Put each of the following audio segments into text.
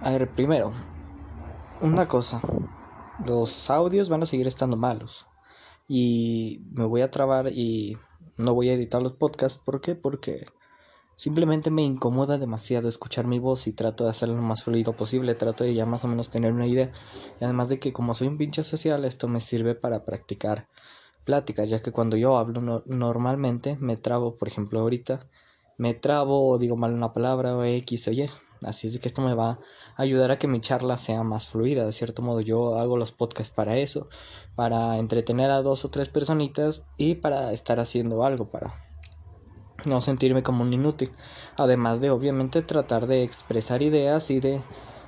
A ver, primero, una cosa. Los audios van a seguir estando malos. Y me voy a trabar y no voy a editar los podcasts. ¿Por qué? Porque simplemente me incomoda demasiado escuchar mi voz y trato de hacerlo lo más fluido posible. Trato de ya más o menos tener una idea. Y además de que como soy un pinche social, esto me sirve para practicar pláticas. Ya que cuando yo hablo normalmente me trabo, por ejemplo ahorita, me trabo o digo mal una palabra o X o Y. Así es que esto me va a ayudar a que mi charla sea más fluida. De cierto modo, yo hago los podcasts para eso, para entretener a dos o tres personitas y para estar haciendo algo, para no sentirme como un inútil. Además de, obviamente, tratar de expresar ideas y de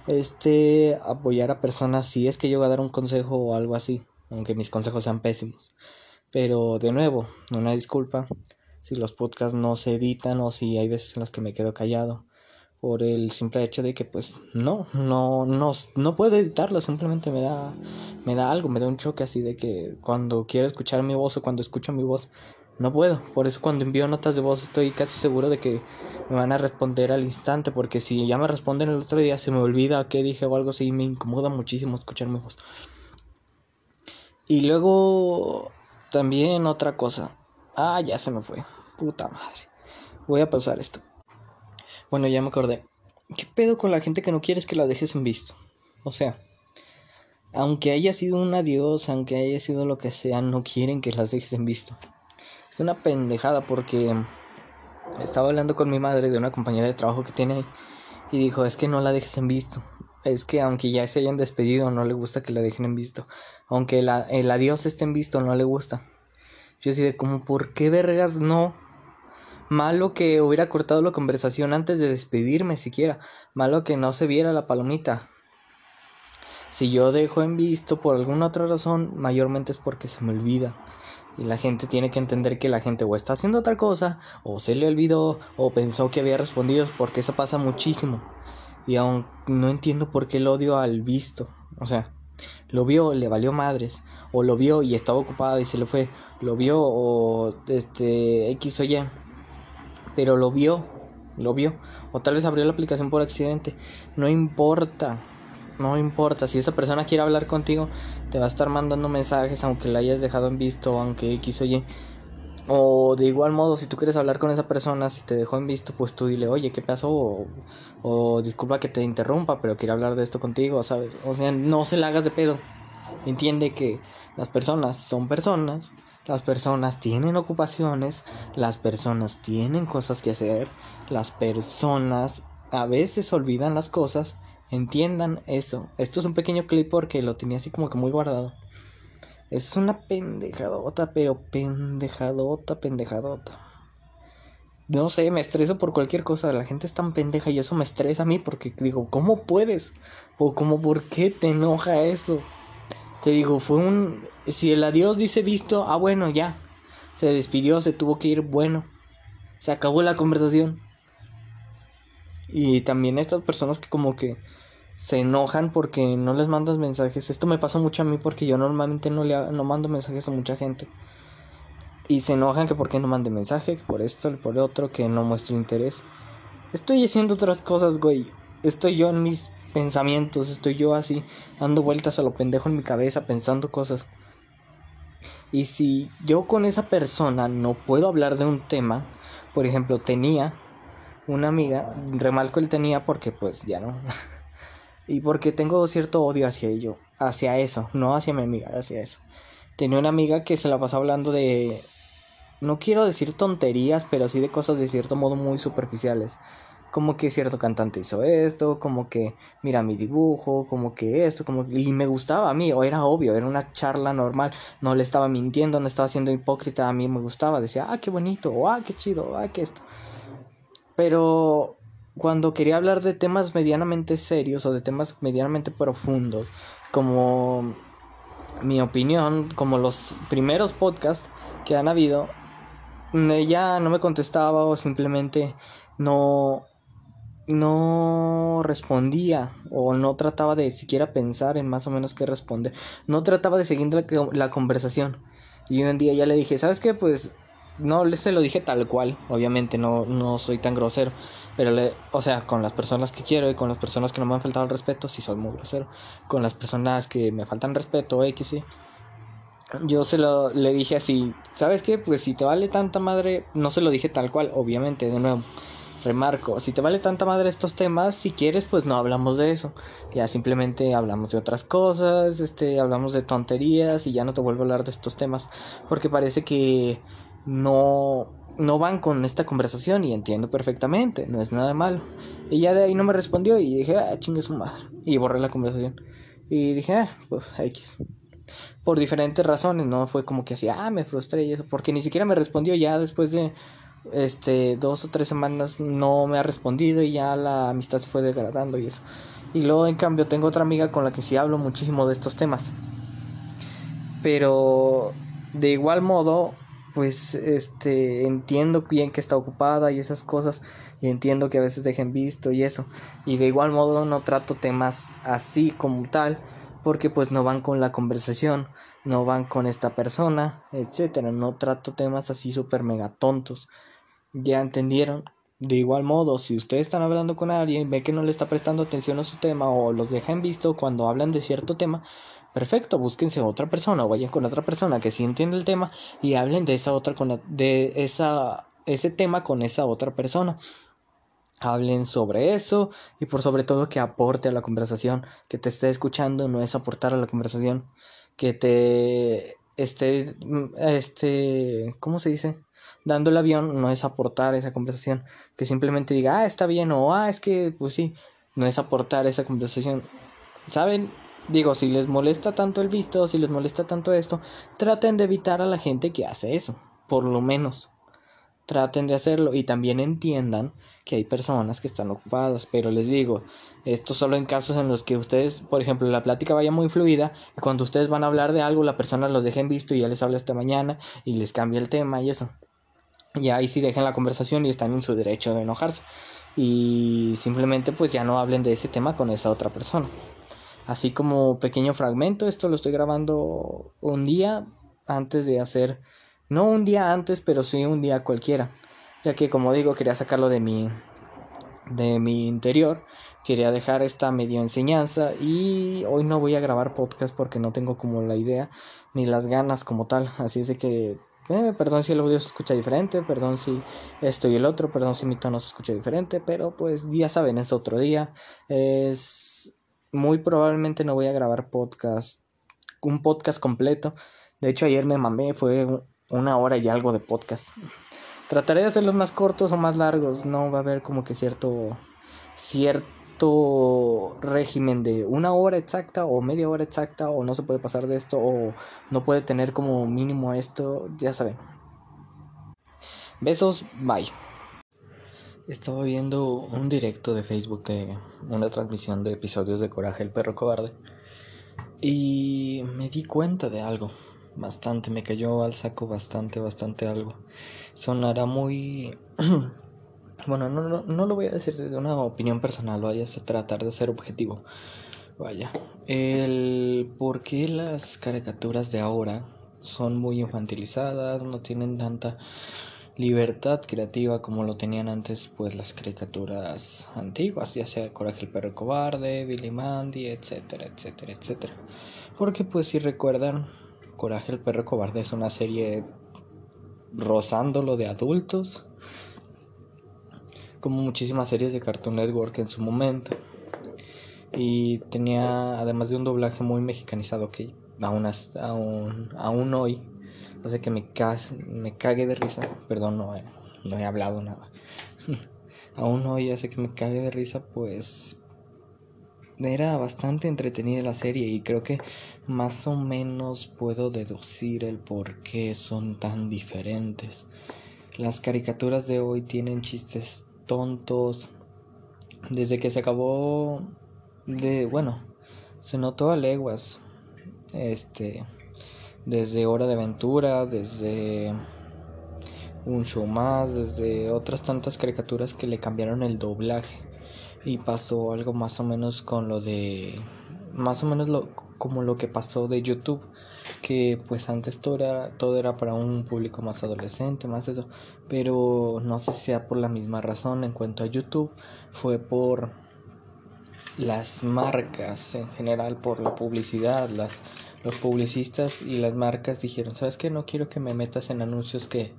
este apoyar a personas si es que yo voy a dar un consejo o algo así, aunque mis consejos sean pésimos. Pero de nuevo, una disculpa si los podcasts no se editan o si hay veces en las que me quedo callado por el simple hecho de que pues no, no, no, no puedo editarlo, simplemente me da, me da algo, me da un choque así de que cuando quiero escuchar mi voz o cuando escucho mi voz, no puedo. Por eso cuando envío notas de voz estoy casi seguro de que me van a responder al instante, porque si ya me responden el otro día se me olvida qué dije o algo así, me incomoda muchísimo escuchar mi voz. Y luego también otra cosa. Ah, ya se me fue. Puta madre. Voy a pasar esto. Bueno, ya me acordé. ¿Qué pedo con la gente que no quieres que la dejes en visto? O sea, aunque haya sido un adiós, aunque haya sido lo que sea, no quieren que las dejes en visto. Es una pendejada porque estaba hablando con mi madre de una compañera de trabajo que tiene y dijo, es que no la dejes en visto. Es que aunque ya se hayan despedido, no le gusta que la dejen en visto. Aunque el adiós esté en visto, no le gusta. Yo así de como, ¿por qué vergas no? Malo que hubiera cortado la conversación antes de despedirme siquiera. Malo que no se viera la palomita. Si yo dejo en visto por alguna otra razón, mayormente es porque se me olvida. Y la gente tiene que entender que la gente o está haciendo otra cosa, o se le olvidó, o pensó que había respondido, porque eso pasa muchísimo. Y aún no entiendo por qué el odio al visto. O sea, lo vio, le valió madres. O lo vio y estaba ocupada y se le fue. Lo vio o este X o Y pero lo vio, lo vio, o tal vez abrió la aplicación por accidente, no importa, no importa, si esa persona quiere hablar contigo, te va a estar mandando mensajes aunque la hayas dejado en visto, aunque X oye, o de igual modo, si tú quieres hablar con esa persona, si te dejó en visto, pues tú dile, oye, ¿qué pasó? O, o disculpa que te interrumpa, pero quiero hablar de esto contigo, ¿sabes? O sea, no se la hagas de pedo. Entiende que las personas son personas las personas tienen ocupaciones, las personas tienen cosas que hacer, las personas a veces olvidan las cosas. Entiendan eso. Esto es un pequeño clip porque lo tenía así como que muy guardado. Es una pendejadota, pero pendejadota, pendejadota. No sé, me estreso por cualquier cosa. La gente es tan pendeja y eso me estresa a mí porque digo, ¿cómo puedes? O como, ¿por qué te enoja eso? Te digo, fue un si el adiós dice visto, ah bueno, ya. Se despidió, se tuvo que ir, bueno. Se acabó la conversación. Y también estas personas que como que se enojan porque no les mandas mensajes. Esto me pasa mucho a mí porque yo normalmente no le no mando mensajes a mucha gente. Y se enojan que por qué no mande mensaje, que por esto, por otro, que no muestro interés. Estoy haciendo otras cosas, güey. Estoy yo en mis pensamientos, estoy yo así, dando vueltas a lo pendejo en mi cabeza, pensando cosas. Y si yo con esa persona no puedo hablar de un tema, por ejemplo, tenía una amiga, remarco el tenía porque pues ya no. y porque tengo cierto odio hacia ello, hacia eso, no hacia mi amiga, hacia eso. Tenía una amiga que se la pasaba hablando de no quiero decir tonterías, pero sí de cosas de cierto modo muy superficiales como que cierto cantante hizo esto, como que mira mi dibujo, como que esto, como y me gustaba a mí, o era obvio, era una charla normal, no le estaba mintiendo, no estaba siendo hipócrita, a mí me gustaba, decía, ah, qué bonito, o ah, qué chido, ah, qué esto. Pero cuando quería hablar de temas medianamente serios o de temas medianamente profundos, como mi opinión, como los primeros podcasts que han habido, ella no me contestaba o simplemente no no respondía o no trataba de siquiera pensar en más o menos qué responder. No trataba de seguir la, conversación. Y un día ya le dije, ¿sabes qué? Pues no se lo dije tal cual, obviamente no, no soy tan grosero, pero le, o sea, con las personas que quiero y con las personas que no me han faltado el respeto, sí soy muy grosero. Con las personas que me faltan respeto, X, sí. Yo se lo le dije así, ¿sabes qué? Pues si te vale tanta madre, no se lo dije tal cual, obviamente, de nuevo. Remarco, si te vale tanta madre estos temas, si quieres, pues no hablamos de eso. Ya simplemente hablamos de otras cosas, este, hablamos de tonterías y ya no te vuelvo a hablar de estos temas. Porque parece que no, no van con esta conversación y entiendo perfectamente, no es nada malo. Y ya de ahí no me respondió y dije, ah, chingue su madre. Y borré la conversación. Y dije, ah, pues X. Por diferentes razones, no fue como que así, ah, me frustré y eso, porque ni siquiera me respondió ya después de este dos o tres semanas no me ha respondido y ya la amistad se fue degradando y eso. Y luego en cambio tengo otra amiga con la que sí hablo muchísimo de estos temas. Pero de igual modo pues este entiendo bien que está ocupada y esas cosas y entiendo que a veces dejen visto y eso y de igual modo no trato temas así como tal porque pues no van con la conversación no van con esta persona etcétera no trato temas así súper mega tontos ya entendieron de igual modo si ustedes están hablando con alguien ve que no le está prestando atención a su tema o los dejan visto cuando hablan de cierto tema perfecto, búsquense otra persona o vayan con otra persona que sí entiende el tema y hablen de esa otra con de esa ese tema con esa otra persona. Hablen sobre eso y por sobre todo que aporte a la conversación, que te esté escuchando no es aportar a la conversación, que te esté este, ¿cómo se dice? Dando el avión no es aportar esa conversación, que simplemente diga, ah, está bien, o ah, es que, pues sí, no es aportar esa conversación. ¿Saben? Digo, si les molesta tanto el visto, si les molesta tanto esto, traten de evitar a la gente que hace eso, por lo menos. Traten de hacerlo y también entiendan que hay personas que están ocupadas, pero les digo, esto solo en casos en los que ustedes, por ejemplo, la plática vaya muy fluida y cuando ustedes van a hablar de algo, la persona los dejen visto y ya les habla esta mañana y les cambia el tema y eso. Y ahí sí dejen la conversación y están en su derecho de enojarse. Y simplemente pues ya no hablen de ese tema con esa otra persona así como pequeño fragmento. Esto lo estoy grabando un día antes de hacer, no un día antes, pero sí un día cualquiera, ya que como digo quería sacarlo de mi de mi interior, quería dejar esta medio enseñanza y hoy no voy a grabar podcast porque no tengo como la idea ni las ganas como tal, así es de que eh, perdón si el audio se escucha diferente, perdón si esto y el otro, perdón si mi tono se escucha diferente, pero pues ya saben, es otro día, es muy probablemente no voy a grabar podcast, un podcast completo. De hecho, ayer me mamé, fue una hora y algo de podcast. Trataré de hacerlos más cortos o más largos. No va a haber como que cierto, cierto régimen de una hora exacta o media hora exacta o no se puede pasar de esto o no puede tener como mínimo esto. Ya saben. Besos, bye. Estaba viendo un directo de Facebook de una transmisión de episodios de Coraje el perro cobarde y me di cuenta de algo, bastante, me cayó al saco bastante, bastante algo. Sonará muy... bueno, no, no, no lo voy a decir desde una opinión personal, vaya a tratar de ser objetivo. Vaya, el por qué las caricaturas de ahora son muy infantilizadas, no tienen tanta libertad creativa como lo tenían antes pues las caricaturas antiguas, ya sea Coraje el perro cobarde, Billy Mandy, etcétera, etcétera, etcétera. Porque pues si recuerdan, Coraje el perro cobarde es una serie rozándolo de adultos, como muchísimas series de Cartoon Network en su momento. Y tenía además de un doblaje muy mexicanizado que aún, aún, aún hoy hace que me, me cague de risa. Perdón, no he, no he hablado nada. Aún hoy hace que me cague de risa, pues era bastante entretenida la serie y creo que más o menos puedo deducir el por qué son tan diferentes. Las caricaturas de hoy tienen chistes tontos. Desde que se acabó de, bueno, se notó a leguas. Este, desde Hora de Aventura, desde un show más, desde otras tantas caricaturas que le cambiaron el doblaje y pasó algo más o menos con lo de más o menos lo, como lo que pasó de YouTube que pues antes todo era, todo era para un público más adolescente, más eso, pero no sé si sea por la misma razón en cuanto a YouTube, fue por las marcas en general, por la publicidad, las, los publicistas y las marcas dijeron, ¿sabes qué? No quiero que me metas en anuncios que...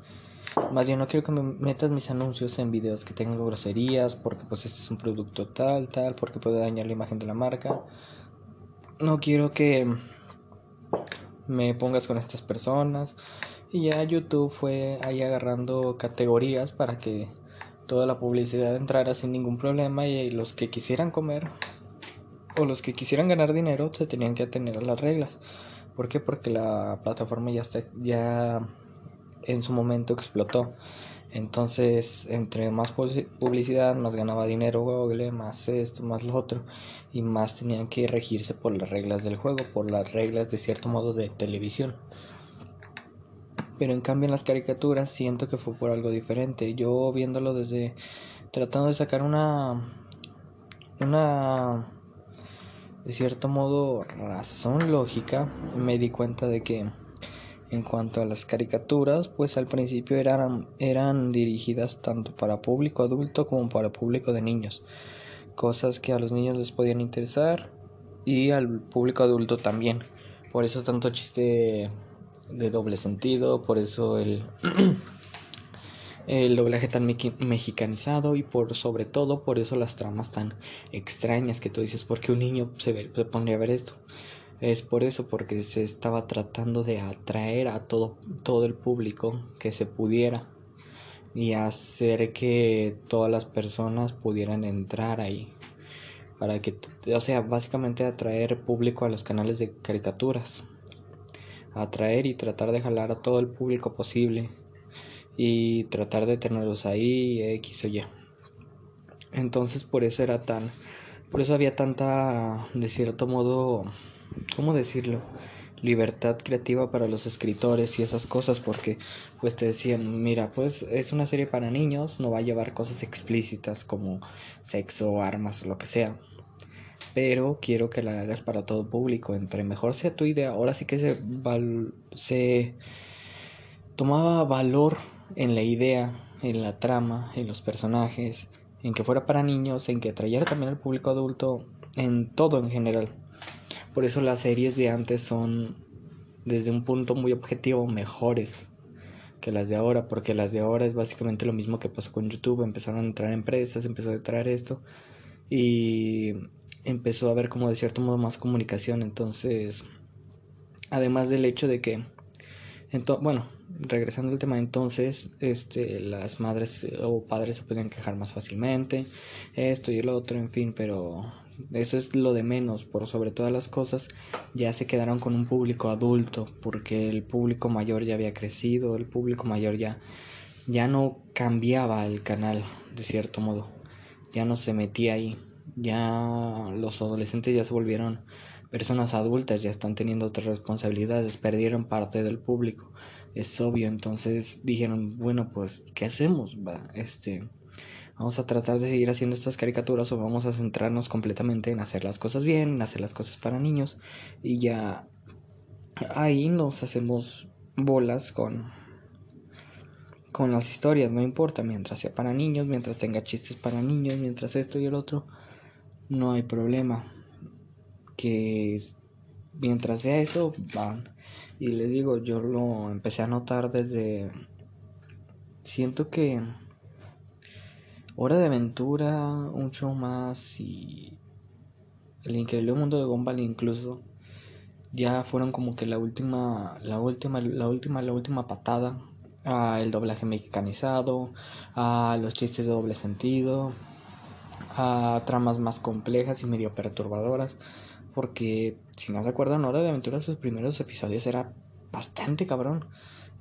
Más bien no quiero que me metas mis anuncios en videos que tengan groserías, porque pues este es un producto tal, tal, porque puede dañar la imagen de la marca. No quiero que me pongas con estas personas. Y ya YouTube fue ahí agarrando categorías para que toda la publicidad entrara sin ningún problema y los que quisieran comer o los que quisieran ganar dinero se tenían que atener a las reglas. Porque la plataforma ya está, ya en su momento explotó. Entonces, entre más publicidad, más ganaba dinero Google, más esto, más lo otro, y más tenían que regirse por las reglas del juego, por las reglas de cierto modo de televisión. Pero en cambio en las caricaturas siento que fue por algo diferente. Yo viéndolo desde tratando de sacar una una de cierto modo razón lógica, me di cuenta de que en cuanto a las caricaturas, pues al principio eran, eran dirigidas tanto para público adulto como para público de niños. Cosas que a los niños les podían interesar y al público adulto también. Por eso tanto chiste de doble sentido, por eso el doblaje tan mexicanizado y por sobre todo por eso las tramas tan extrañas que tú dices, porque un niño se, se pondría a ver esto. Es por eso, porque se estaba tratando de atraer a todo, todo el público que se pudiera y hacer que todas las personas pudieran entrar ahí. Para que, o sea, básicamente atraer público a los canales de caricaturas. Atraer y tratar de jalar a todo el público posible y tratar de tenerlos ahí X o Y. Entonces por eso era tan, por eso había tanta, de cierto modo, ¿cómo decirlo? Libertad creativa para los escritores y esas cosas porque pues te decían mira pues es una serie para niños no va a llevar cosas explícitas como sexo armas lo que sea pero quiero que la hagas para todo público entre mejor sea tu idea ahora sí que se se tomaba valor en la idea, en la trama, en los personajes, en que fuera para niños, en que atrayera también al público adulto, en todo en general. Por eso las series de antes son, desde un punto muy objetivo, mejores que las de ahora, porque las de ahora es básicamente lo mismo que pasó con YouTube, empezaron a entrar empresas, empezó a traer esto y empezó a haber como de cierto modo más comunicación, entonces, además del hecho de que, bueno, regresando al tema entonces, este, las madres o padres se pueden quejar más fácilmente, esto y el otro, en fin, pero eso es lo de menos, por sobre todas las cosas, ya se quedaron con un público adulto, porque el público mayor ya había crecido, el público mayor ya, ya no cambiaba el canal, de cierto modo, ya no se metía ahí, ya los adolescentes ya se volvieron personas adultas, ya están teniendo otras responsabilidades, perdieron parte del público es obvio. Entonces dijeron, bueno, pues, ¿qué hacemos? Va, este, vamos a tratar de seguir haciendo estas caricaturas o vamos a centrarnos completamente en hacer las cosas bien, en hacer las cosas para niños y ya ahí nos hacemos bolas con con las historias, no importa, mientras sea para niños, mientras tenga chistes para niños, mientras esto y el otro, no hay problema. Que mientras sea eso, van y les digo, yo lo empecé a notar desde... Siento que... Hora de Aventura, un show más y... El increíble mundo de Gumball incluso ya fueron como que la última, la última, la última, la última patada a el doblaje mexicanizado, a los chistes de doble sentido, a tramas más complejas y medio perturbadoras. Porque si no recuerdan, Hora de Aventura, sus primeros episodios era bastante cabrón.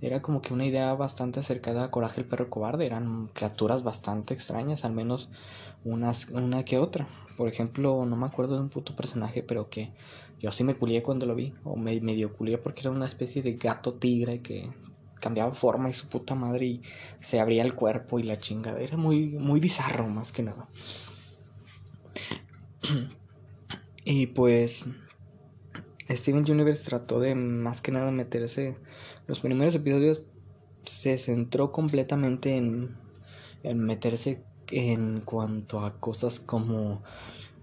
Era como que una idea bastante acercada a Coraje el perro cobarde. Eran criaturas bastante extrañas, al menos unas, una que otra. Por ejemplo, no me acuerdo de un puto personaje, pero que yo sí me culié cuando lo vi. O me medio culié porque era una especie de gato tigre que cambiaba forma y su puta madre y se abría el cuerpo y la chingada. Era muy, muy bizarro más que nada. Y pues Steven Universe trató de más que nada meterse. Los primeros episodios se centró completamente en, en meterse en cuanto a cosas como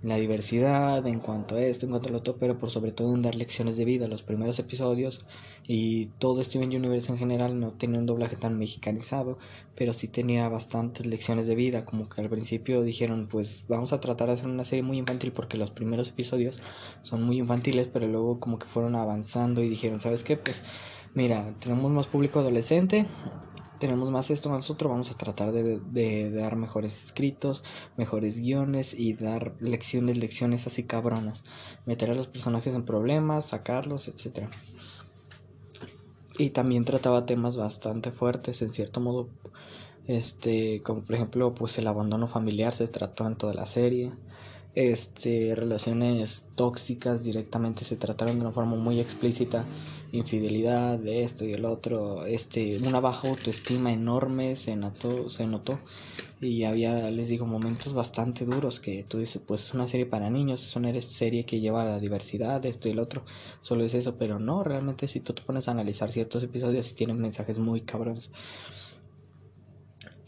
la diversidad, en cuanto a esto, en cuanto a lo otro, pero por sobre todo en dar lecciones de vida. Los primeros episodios y todo Steven Universe en general no tenía un doblaje tan mexicanizado, pero sí tenía bastantes lecciones de vida, como que al principio dijeron, pues vamos a tratar de hacer una serie muy infantil porque los primeros episodios son muy infantiles, pero luego como que fueron avanzando y dijeron, ¿sabes qué? Pues mira, tenemos más público adolescente, tenemos más esto nosotros, vamos a tratar de, dar mejores escritos, mejores guiones y dar lecciones, lecciones así cabronas. Meter a los personajes en problemas, sacarlos, etc. Y también trataba temas bastante fuertes, en cierto modo, este, como por ejemplo, pues el abandono familiar se trató en toda la serie. Este, relaciones tóxicas directamente se trataron de una forma muy explícita infidelidad de esto y el otro, este, una baja autoestima enorme se notó, se notó y había, les digo, momentos bastante duros que tú dices, pues es una serie para niños, es una serie que lleva la diversidad, esto y el otro, solo es eso, pero no, realmente si tú te pones a analizar ciertos episodios tienen mensajes muy cabrones.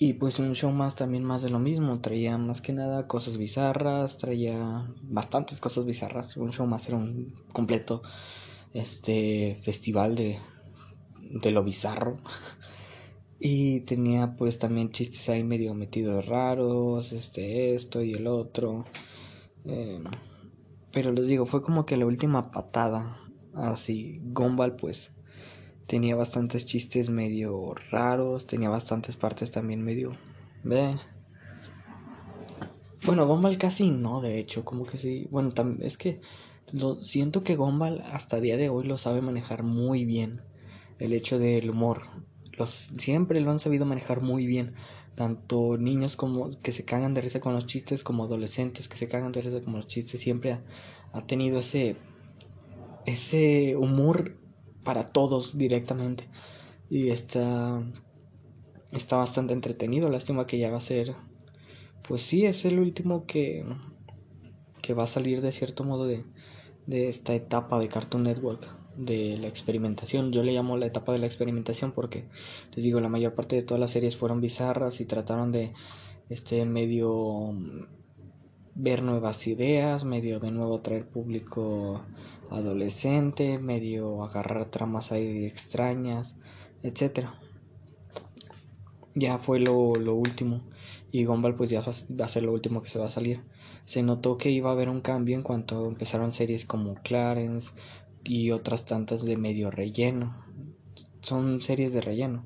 Y pues un show más también más de lo mismo, traía más que nada cosas bizarras, traía bastantes cosas bizarras, un show más era un completo este festival de, de lo bizarro. Y tenía pues también chistes ahí medio metidos raros, este, esto y el otro. Em, pero les digo, fue como que la última patada. Así, Gumball pues tenía bastantes chistes medio raros, tenía bastantes partes también medio... ¿ve? Bueno, Gumball casi no, de hecho, como que sí. Bueno, es que lo, siento que Gumball hasta día de hoy lo sabe manejar muy bien. El hecho del humor. Los, siempre lo han sabido manejar muy bien. Tanto niños como que se cagan de risa con los chistes como adolescentes que se cagan de risa con los chistes. Siempre ha, tenido ese, ese humor para todos directamente. Y está, está bastante entretenido. Lástima que ya va a ser. Pues sí, es el último que, que va a salir de cierto modo de, de esta etapa de Cartoon Network de la experimentación. Yo le llamo la etapa de la experimentación porque les digo, la mayor parte de todas las series fueron bizarras y trataron de este medio ver nuevas ideas, medio de nuevo traer público adolescente, medio agarrar tramas ahí extrañas, etcétera. Ya fue lo, lo último y Gumball pues ya va a ser lo último que se va a salir se notó que iba a haber un cambio en cuanto empezaron series como Clarence y otras tantas de medio relleno. Son series de relleno.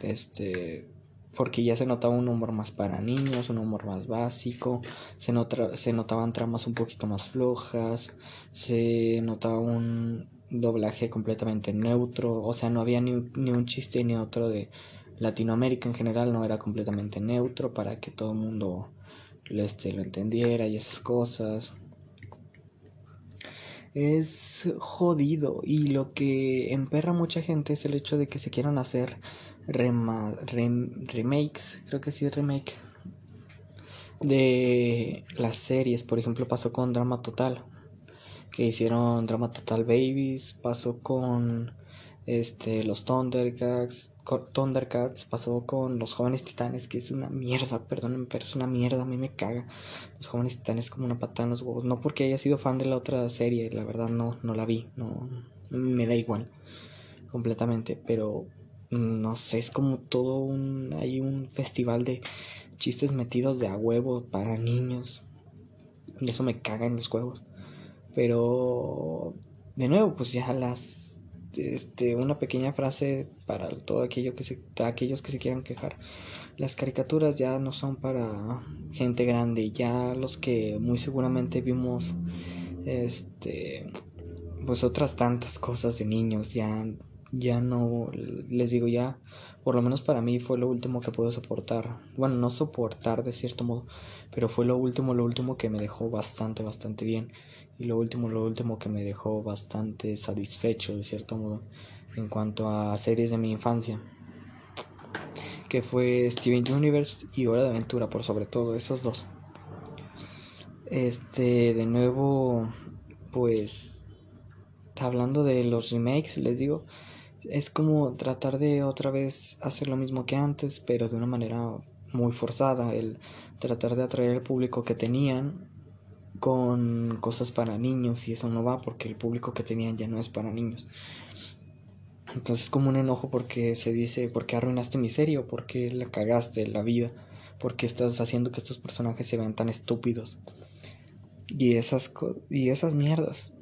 Este, porque ya se notaba un humor más para niños, un humor más básico, se, se notaban tramas un poquito más flojas, se notaba un doblaje completamente neutro, o sea, no había ni, ni un chiste ni otro de Latinoamérica en general, no era completamente neutro para que todo el mundo este, lo entendiera y esas cosas. Es jodido y lo que emperra a mucha gente es el hecho de que se quieran hacer remakes, creo que sí es remake, de las series. Por ejemplo, pasó con Drama Total, que hicieron Drama Total Babies, pasó con este, los Thundercats, Thundercats pasó con los jóvenes titanes, que es una mierda, perdónenme, pero es una mierda, a mí me caga. Los jóvenes titanes como una patada en los huevos. No porque haya sido fan de la otra serie, la verdad no, no la vi, no me da igual completamente, pero no sé, es como todo un hay un festival de chistes metidos de a huevo para niños. Y eso me caga en los huevos. Pero de nuevo, pues ya las este, una pequeña frase para todo aquello que se, aquellos que se quieran quejar. Las caricaturas ya no son para gente grande, ya los que muy seguramente vimos este pues otras tantas cosas de niños, ya ya no les digo ya por lo menos para mí fue lo último que puedo soportar. Bueno, no soportar de cierto modo, pero fue lo último, lo último que me dejó bastante, bastante bien. Y lo último, lo último que me dejó bastante satisfecho de cierto modo en cuanto a series de mi infancia. Que fue Steven Universe y Hora de Aventura, por sobre todo, esos dos. Este, de nuevo, pues hablando de los remakes, les digo, es como tratar de otra vez hacer lo mismo que antes, pero de una manera muy forzada, el tratar de atraer al público que tenían con cosas para niños y eso no va porque el público que tenían ya no es para niños. Entonces es como un enojo porque se dice, ¿por qué arruinaste mi serie? ¿O por qué la cagaste la vida? ¿Por qué estás haciendo que estos personajes se vean tan estúpidos? Y esas, y esas mierdas.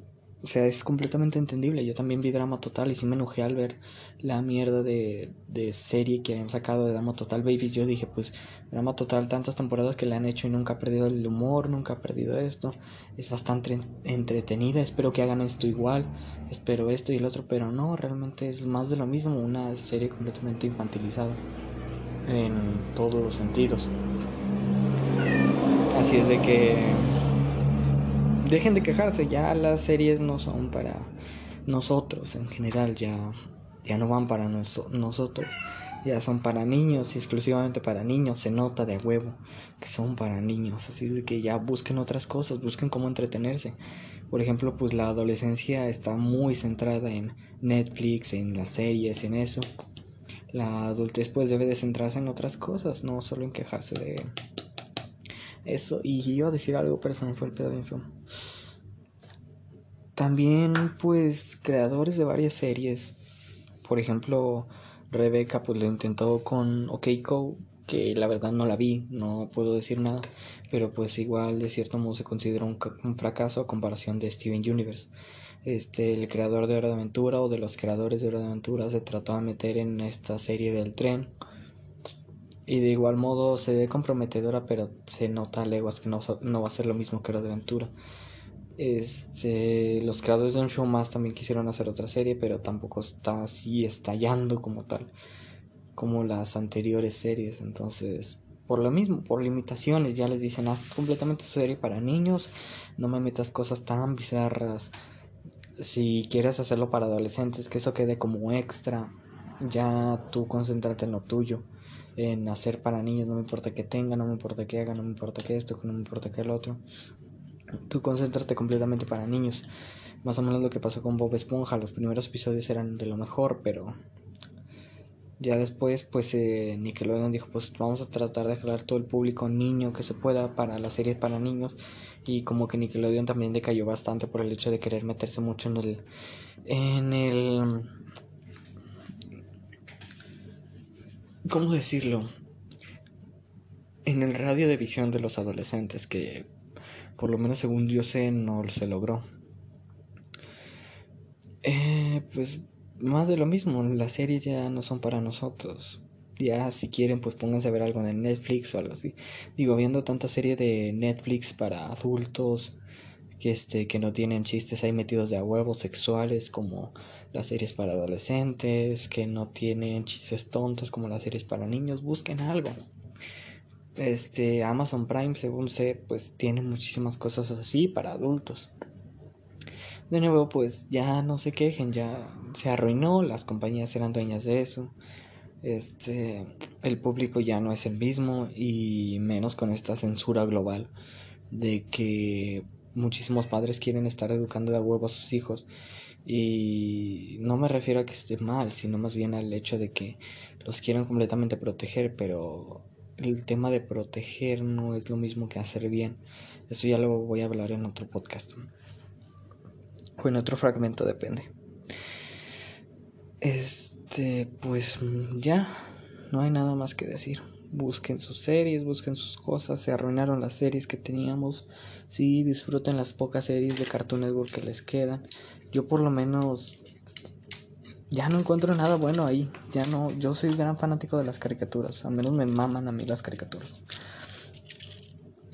O sea, es completamente entendible. Yo también vi Drama Total y sí me enojé al ver la mierda de, de serie que habían sacado de Drama Total Babies. Yo dije, pues, Drama Total, tantas temporadas que le han hecho y nunca ha perdido el humor, nunca ha perdido esto. Es bastante entretenida. Espero que hagan esto igual. Espero esto y el otro. Pero no, realmente es más de lo mismo. Una serie completamente infantilizada. En todos los sentidos. Así es de que dejen de quejarse, ya las series no son para nosotros en general, ya, ya no van para nosotros, ya son para niños y exclusivamente para niños, se nota de huevo que son para niños, así de que ya busquen otras cosas, busquen cómo entretenerse. Por ejemplo, pues la adolescencia está muy centrada en Netflix, en las series, en eso. La adultez pues debe de centrarse en otras cosas, no solo en quejarse de eso. Y a decir algo, pero se me fue el pedo bien feo. También, pues, creadores de varias series. Por ejemplo, Rebeca, pues lo intentó con OK Co, que la verdad no la vi, no puedo decir nada. Pero pues igual de cierto modo se considera un, un fracaso a comparación de Steven Universe. Este, el creador de Hora de Aventura o de los creadores de Hora de Aventura se trató de meter en esta serie del tren y de igual modo se ve comprometedora, pero se nota a leguas que no, no va a ser lo mismo que la de aventura. Este, los creadores de un show más también quisieron hacer otra serie, pero tampoco está así estallando como tal, como las anteriores series. Entonces, por lo mismo, por limitaciones, ya les dicen, haz completamente serie para niños, no me metas cosas tan bizarras. Si quieres hacerlo para adolescentes, que eso quede como extra, ya tú concéntrate en lo tuyo en hacer para niños, no me importa que tengan, no me importa que hagan, no me importa que esto, no me importa que el otro. Tú concéntrate completamente para niños. Más o menos lo que pasó con Bob Esponja, los primeros episodios eran de lo mejor, pero ya después pues eh, Nickelodeon dijo pues vamos a tratar de jalar todo el público niño que se pueda para las series para niños y como que Nickelodeon también decayó bastante por el hecho de querer meterse mucho en el en el ¿cómo decirlo? En el radio de visión de los adolescentes, que por lo menos según yo sé no se logró. Eh, pues más de lo mismo, las series ya no son para nosotros. Ya si quieren pues pónganse a ver algo de Netflix o algo así. Digo, viendo tanta serie de Netflix para adultos que este que no tienen chistes ahí metidos de a huevos sexuales como las series para adolescentes, que no tienen chistes tontos como las series para niños, busquen algo. Este Amazon Prime, según sé, pues tiene muchísimas cosas así para adultos. De nuevo, pues ya no se quejen, ya se arruinó, las compañías eran dueñas de eso. Este, el público ya no es el mismo y menos con esta censura global de que muchísimos padres quieren estar educando de huevo a sus hijos y no me refiero a que esté mal, sino más bien al hecho de que los quieren completamente proteger, pero el tema de proteger no es lo mismo que hacer bien. Eso ya lo voy a hablar en otro podcast. O en otro fragmento, depende. Este, pues ya, no hay nada más que decir. Busquen sus series, busquen sus cosas. Se arruinaron las series que teníamos. Sí, disfruten las pocas series de Cartoon Network que les quedan yo por lo menos ya no encuentro nada bueno ahí. Ya no, yo soy gran fanático de las caricaturas. Al menos me maman a mí las caricaturas.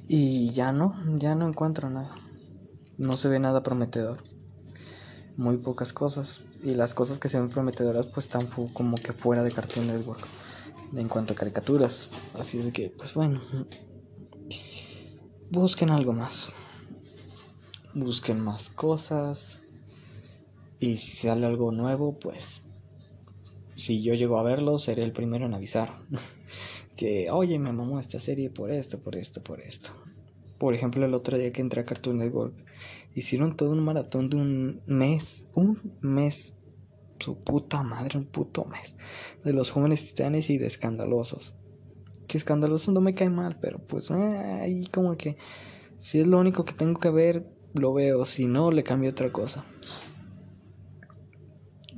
Y ya no, ya no encuentro nada. No se ve nada prometedor. Muy pocas cosas. Y las cosas que se ven prometedoras pues están como que fuera de Cartoon Network. En cuanto a caricaturas. Así es que, pues bueno. Busquen algo más. Busquen más cosas y si sale algo nuevo, pues si yo llego a verlo, seré el primero en avisar. que, oye, me mamó esta serie por esto, por esto, por esto. Por ejemplo, el otro día que entré a Cartoon Network Hicieron todo un maratón de un mes, un mes, su puta madre, un puto mes, de los jóvenes titanes y de escandalosos. Que escandalosos no me cae mal, pero pues ahí como que si es lo único que tengo que ver, lo veo, si no, le cambio otra cosa.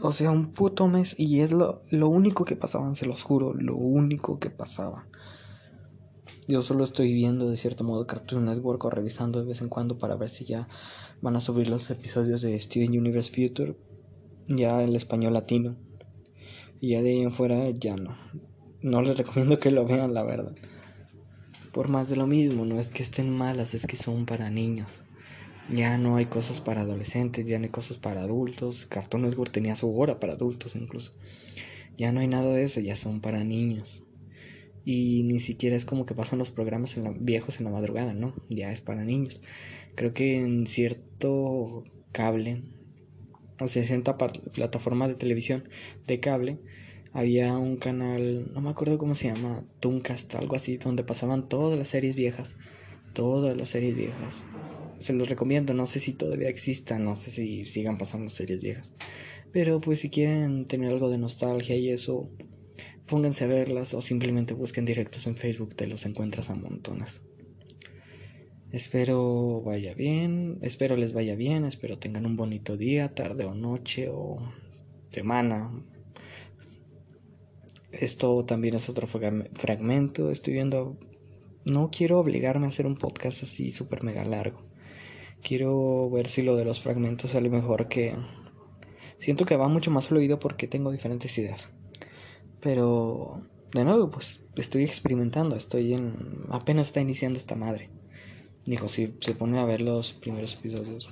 O sea, un puto mes y es lo, lo único que pasaban, se los juro, lo único que pasaba. Yo solo estoy viendo de cierto modo Cartoon Network o revisando de vez en cuando para ver si ya van a subir los episodios de Steven Universe Future, ya el español latino. Y ya de ahí en fuera ya no. No les recomiendo que lo vean, la verdad. Por más de lo mismo, no es que estén malas, es que son para niños. Ya no hay cosas para adolescentes, ya no hay cosas para adultos. Cartoon Network tenía su hora para adultos incluso. Ya no hay nada de eso, ya son para niños. Y ni siquiera es como que pasan los programas en viejos en la madrugada, ¿no? Ya es para niños. Creo que en cierto cable, o sea, cierta plataforma de televisión de cable, había un canal, no me acuerdo cómo se llama, Tuncast, algo así, donde pasaban todas las series viejas. Todas las series viejas. Se los recomiendo, no sé si todavía existan, no sé si sigan pasando series viejas. Pero pues si quieren tener algo de nostalgia y eso, pónganse a verlas o simplemente busquen directos en Facebook, te los encuentras a montones. Espero vaya bien, espero les vaya bien, espero tengan un bonito día, tarde o noche o semana. Esto también es otro fragmento, estoy viendo, no quiero obligarme a hacer un podcast así súper mega largo. Quiero ver si lo de los fragmentos sale mejor que... Siento que va mucho más fluido porque tengo diferentes ideas. Pero, de nuevo, pues estoy experimentando, estoy en... apenas está iniciando esta madre. Dijo, si se pone a ver los primeros episodios.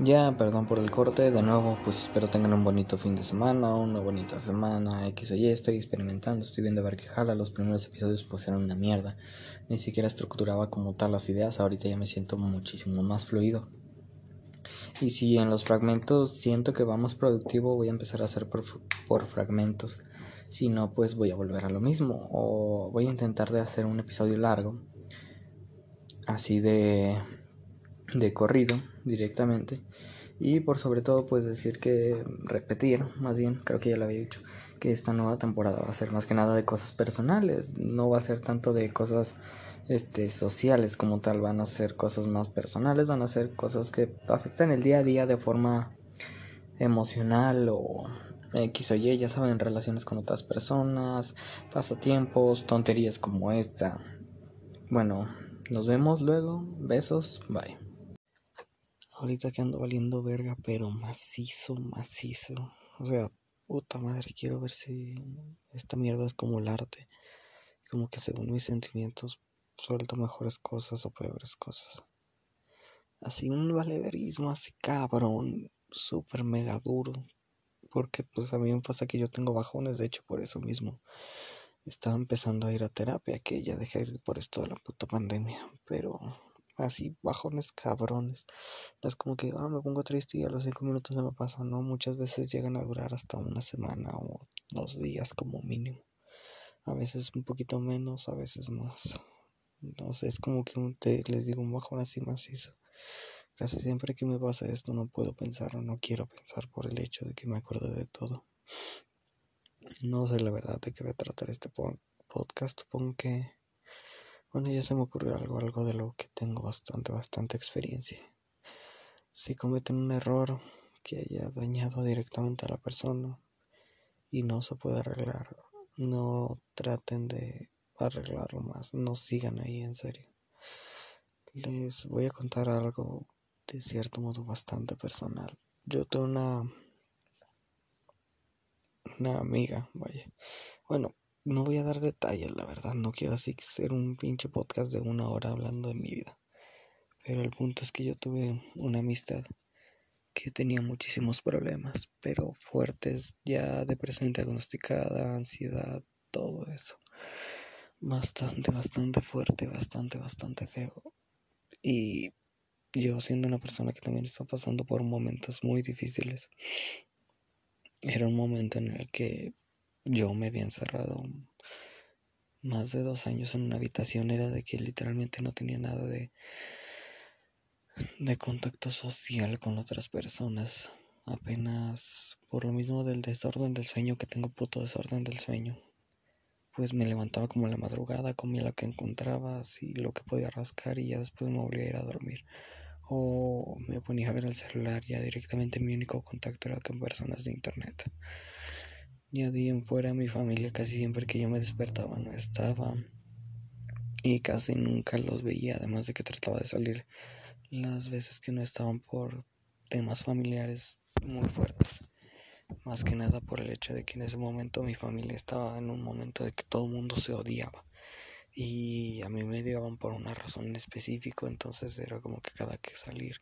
Ya, perdón por el corte, de nuevo, pues espero tengan un bonito fin de semana, una bonita semana, X o estoy experimentando, estoy viendo a ver qué jala, los primeros episodios pues eran una mierda, ni siquiera estructuraba como tal las ideas, ahorita ya me siento muchísimo más fluido. Y si en los fragmentos siento que va más productivo, voy a empezar a hacer por, por fragmentos. Si no, pues voy a volver a lo mismo. O voy a intentar de hacer un episodio largo así de, de corrido directamente y por sobre todo pues decir que repetir más bien creo que ya lo había dicho que esta nueva temporada va a ser más que nada de cosas personales no va a ser tanto de cosas este sociales como tal van a ser cosas más personales van a ser cosas que afectan el día a día de forma emocional o X o Y, ya saben, relaciones con otras personas, pasatiempos, tonterías como esta. Bueno, nos vemos luego. Besos. Bye. Ahorita que ando valiendo verga, pero macizo, macizo. O sea, puta madre, quiero ver si esta mierda es como el arte. Como que según mis sentimientos suelto mejores cosas o peores cosas. Así un valeverismo así cabrón, súper mega duro. Porque pues a mí me pasa que yo tengo bajones, de hecho por eso mismo estaba empezando a ir a terapia, que ya dejé ir por esto de la puta pandemia, pero así bajones cabrones. No es como que, ah, me pongo triste y a los cinco minutos se me pasa, no, muchas veces llegan a durar hasta una semana o dos días como mínimo. A veces un poquito menos, a veces más. No sé, es como que un, te, les digo un bajón así macizo. Casi siempre que me pasa esto no puedo pensar o no quiero pensar por el hecho de que me acuerdo de todo. No sé la verdad de qué voy a tratar este podcast. Supongo que, bueno, ya se me ocurrió algo, algo de lo que tengo bastante, bastante experiencia. Si cometen un error que haya dañado directamente a la persona y no se puede arreglar, no traten de arreglarlo más, no sigan ahí en serio. Les voy a contar algo de cierto modo bastante personal. Yo tengo una una amiga, vaya. Bueno, no voy a dar detalles, la verdad, no quiero así ser un pinche podcast de una hora hablando de mi vida. Pero el punto es que yo tuve una amistad que tenía muchísimos problemas, pero fuertes, ya depresión diagnosticada, ansiedad, todo eso. Bastante, bastante fuerte, bastante, bastante feo. Y yo siendo una persona que también está pasando por momentos muy difíciles, era un momento en el que yo me había encerrado más de dos años en una habitación. Era de que literalmente no tenía nada de de contacto social con otras personas. Apenas por lo mismo del desorden del sueño que tengo puto desorden del sueño. Pues me levantaba como la madrugada, comía lo que encontraba, así lo que podía rascar y ya después me volvía a ir a dormir. O me ponía a ver el celular, ya directamente mi único contacto era con personas de internet. Ya de en fuera mi familia casi siempre que yo me despertaba no estaba y casi nunca los veía, además de que trataba de salir las veces que no estaban por temas familiares muy fuertes. Más que nada por el hecho de que en ese momento mi familia estaba en un momento de que todo el mundo se odiaba. Y a mí me odiaban por una razón en específico, entonces era como que cada que salir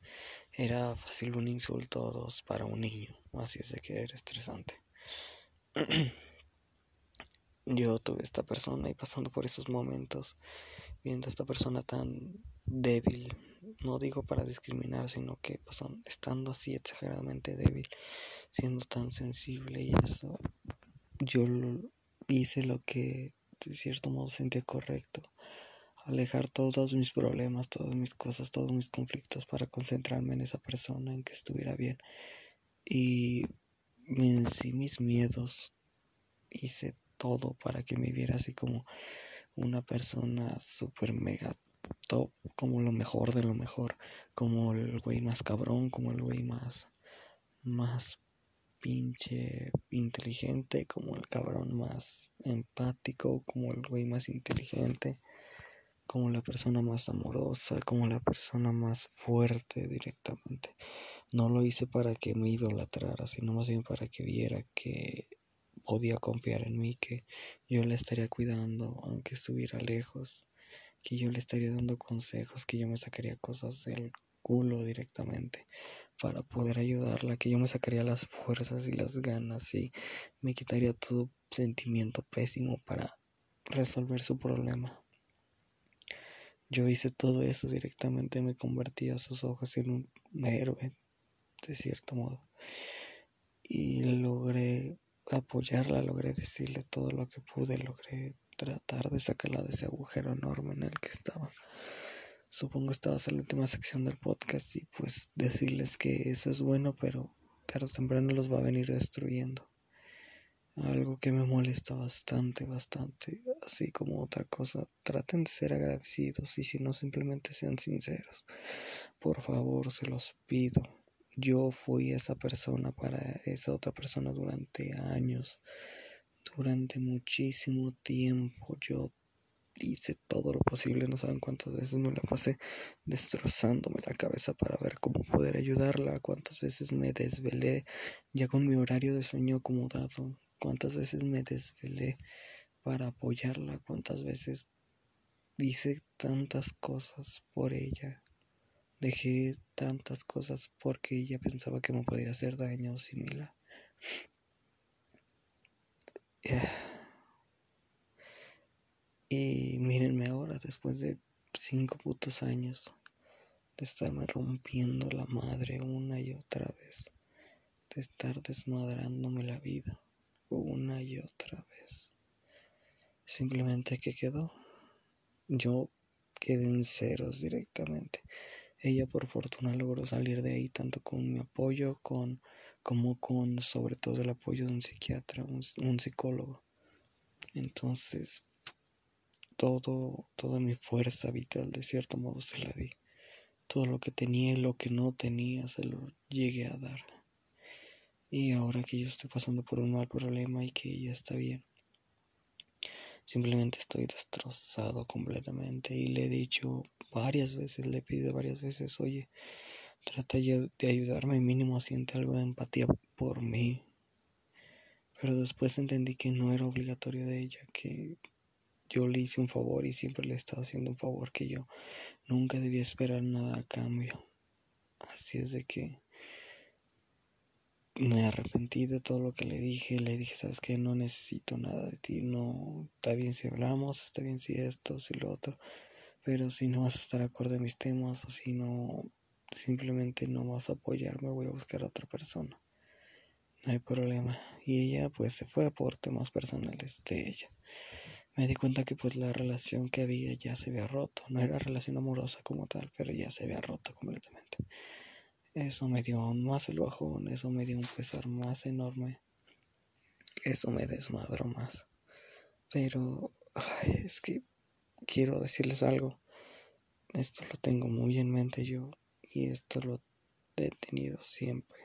era fácil un insulto o dos para un niño. Así es de que era estresante. Yo tuve esta persona y pasando por esos momentos, viendo a esta persona tan débil, no digo para discriminar, sino que estando así exageradamente débil, siendo tan sensible y eso, yo hice lo que de cierto modo sentía correcto, alejar todos mis problemas, todas mis cosas, todos mis conflictos para concentrarme en esa persona, en que estuviera bien. Y vencí mis miedos, hice todo para que me viera así como una persona super mega top, como lo mejor de lo mejor, como el güey más cabrón, como el güey más, más pinche inteligente, como el cabrón más empático, como el güey más inteligente, como la persona más amorosa, como la persona más fuerte directamente. No lo hice para que me idolatrara, sino más bien para que viera que podía confiar en mí, que yo le estaría cuidando aunque estuviera lejos, que yo le estaría dando consejos, que yo me sacaría cosas del culo directamente para poder ayudarla, que yo me sacaría las fuerzas y las ganas y me quitaría todo sentimiento pésimo para resolver su problema. Yo hice todo eso directamente, me convertí a sus ojos en un héroe, de cierto modo. Y logré apoyarla, logré decirle todo lo que pude, logré tratar de sacarla de ese agujero enorme en el que estaba. Supongo esta va a ser la última sección del podcast y pues decirles que eso es bueno, pero tarde o temprano los va a venir destruyendo. Algo que me molesta bastante, bastante, así como otra cosa. Traten de ser agradecidos y si no, simplemente sean sinceros. Por favor, se los pido. Yo fui esa persona para esa otra persona durante años, durante muchísimo tiempo. Yo hice todo lo posible, no saben cuántas veces me la pasé destrozándome la cabeza para ver cómo poder ayudarla, cuántas veces me desvelé ya con mi horario de sueño acomodado, cuántas veces me desvelé para apoyarla, cuántas veces hice tantas cosas por ella Dejé tantas cosas porque ella pensaba que me podía hacer daño similar. Y mírenme ahora, después de cinco putos años de estarme rompiendo la madre una y otra vez, de estar desmadrándome la vida una y otra vez. Simplemente que quedó. Yo quedé en ceros directamente. Ella por fortuna logró salir de ahí tanto con mi apoyo como con sobre todo el apoyo de un psiquiatra, un, psicólogo. Entonces, todo, toda mi fuerza vital de cierto modo se la di. Todo lo que tenía y lo que no tenía se lo llegué a dar. Y ahora que yo estoy pasando por un mal problema y que ella está bien, Simplemente estoy destrozado completamente y le he dicho varias veces, le he pedido varias veces, oye, trata de ayudarme, mínimo siente algo de empatía por mí. Pero después entendí que no era obligatorio de ella, que yo le hice un favor y siempre le he estado haciendo un favor que yo nunca debía esperar nada a cambio. Así es de que me arrepentí de todo lo que le dije, le dije, sabes que no necesito nada de ti, no, está bien si hablamos, está bien si esto, si lo otro, pero si no vas a estar acorde a mis temas o si no, simplemente no vas a apoyarme, voy a buscar a otra persona. No hay problema. Y ella pues se fue por temas personales de ella. me di cuenta que pues la relación que había ya se había roto. No era relación amorosa como tal, pero ya se había roto completamente. Eso me dio más el bajón, eso me dio un pesar más enorme. Eso me desmadró más. Pero es que quiero decirles algo. Esto lo tengo muy en mente yo y esto lo he tenido siempre.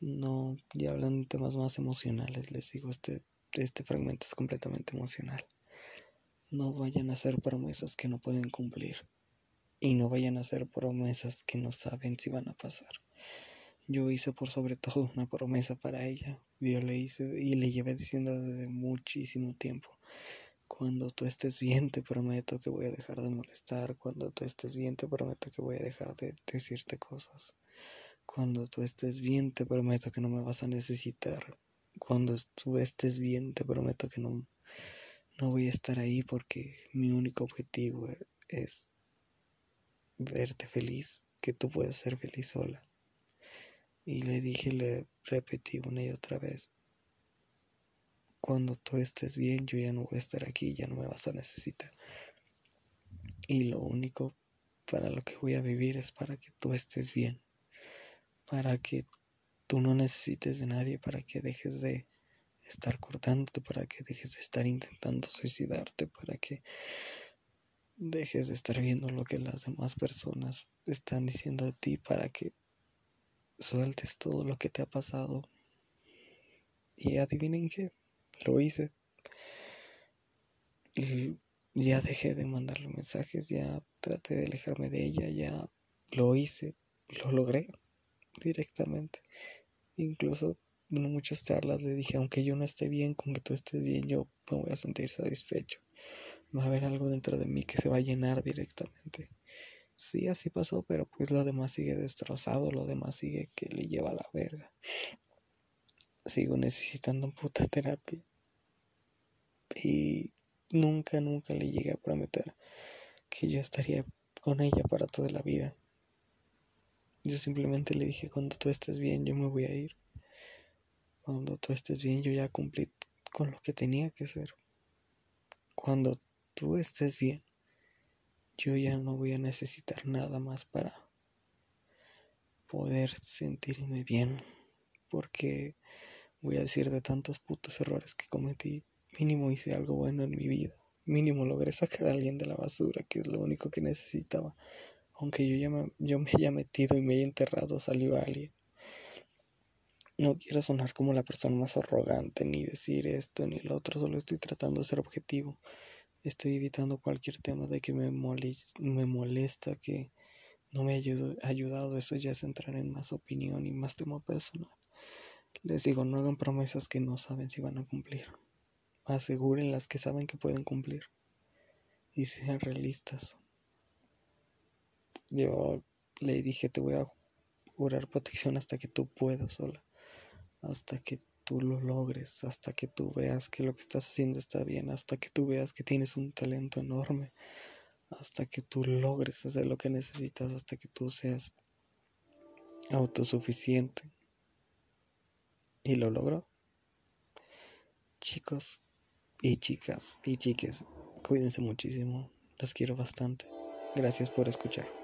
No, ya hablando de temas más emocionales, les digo, este, este fragmento es completamente emocional. No vayan a hacer promesas que no pueden cumplir. Y no vayan a hacer promesas que no saben si van a pasar. Yo hice por sobre todo una promesa para ella. Yo le hice y le llevé diciendo desde muchísimo tiempo. Cuando tú estés bien, te prometo que voy a dejar de molestar. Cuando tú estés bien, te prometo que voy a dejar de decirte cosas. Cuando tú estés bien, te prometo que no me vas a necesitar. Cuando tú estés bien, te prometo que no, no voy a estar ahí porque mi único objetivo es verte feliz, que tú puedas ser feliz sola. Y le dije, le repetí una y otra vez, cuando tú estés bien, yo ya no voy a estar aquí, ya no me vas a necesitar. Y lo único para lo que voy a vivir es para que tú estés bien para que tú no necesites de nadie, para que dejes de estar cortándote, para que dejes de estar intentando suicidarte, para que dejes de estar viendo lo que las demás personas están diciendo a ti, para que sueltes todo lo que te ha pasado. Y adivinen qué, lo hice. Y ya dejé de mandarle mensajes, ya traté de alejarme de ella, ya lo hice, lo logré directamente. Incluso en muchas charlas le dije, aunque yo no esté bien, con que tú estés bien, yo me voy a sentir satisfecho. Va a haber algo dentro de mí que se va a llenar directamente. Sí, así pasó, pero pues lo demás sigue destrozado, lo demás sigue que le lleva a la verga. Sigo necesitando puta terapia. Y nunca, nunca le llegué a prometer que yo estaría con ella para toda la vida. Yo simplemente le dije, cuando tú estés bien, yo me voy a ir. Cuando tú estés bien, yo ya cumplí con lo que tenía que hacer. Cuando tú estés bien, yo ya no voy a necesitar nada más para poder sentirme bien. Porque voy a decir de tantos putos errores que cometí, mínimo hice algo bueno en mi vida. Mínimo logré sacar a alguien de la basura, que es lo único que necesitaba aunque yo, ya me, yo me haya metido y me haya enterrado, salió alguien. No quiero sonar como la persona más arrogante, ni decir esto ni lo otro, solo estoy tratando de ser objetivo. Estoy evitando cualquier tema de que me, me molesta, que no me ha ayudado. Eso ya es entrar en más opinión y más tema personal. Les digo, no hagan promesas que no saben si van a cumplir. Aseguren las que saben que pueden cumplir. Y sean realistas. Yo le dije, te voy a jurar protección hasta que tú puedas sola, hasta que tú lo logres, hasta que tú veas que lo que estás haciendo está bien, hasta que tú veas que tienes un talento enorme, hasta que tú logres hacer lo que necesitas, hasta que tú seas autosuficiente. Y lo logró. Chicos y chicas y chiques, cuídense muchísimo. Los quiero bastante. Gracias por escuchar.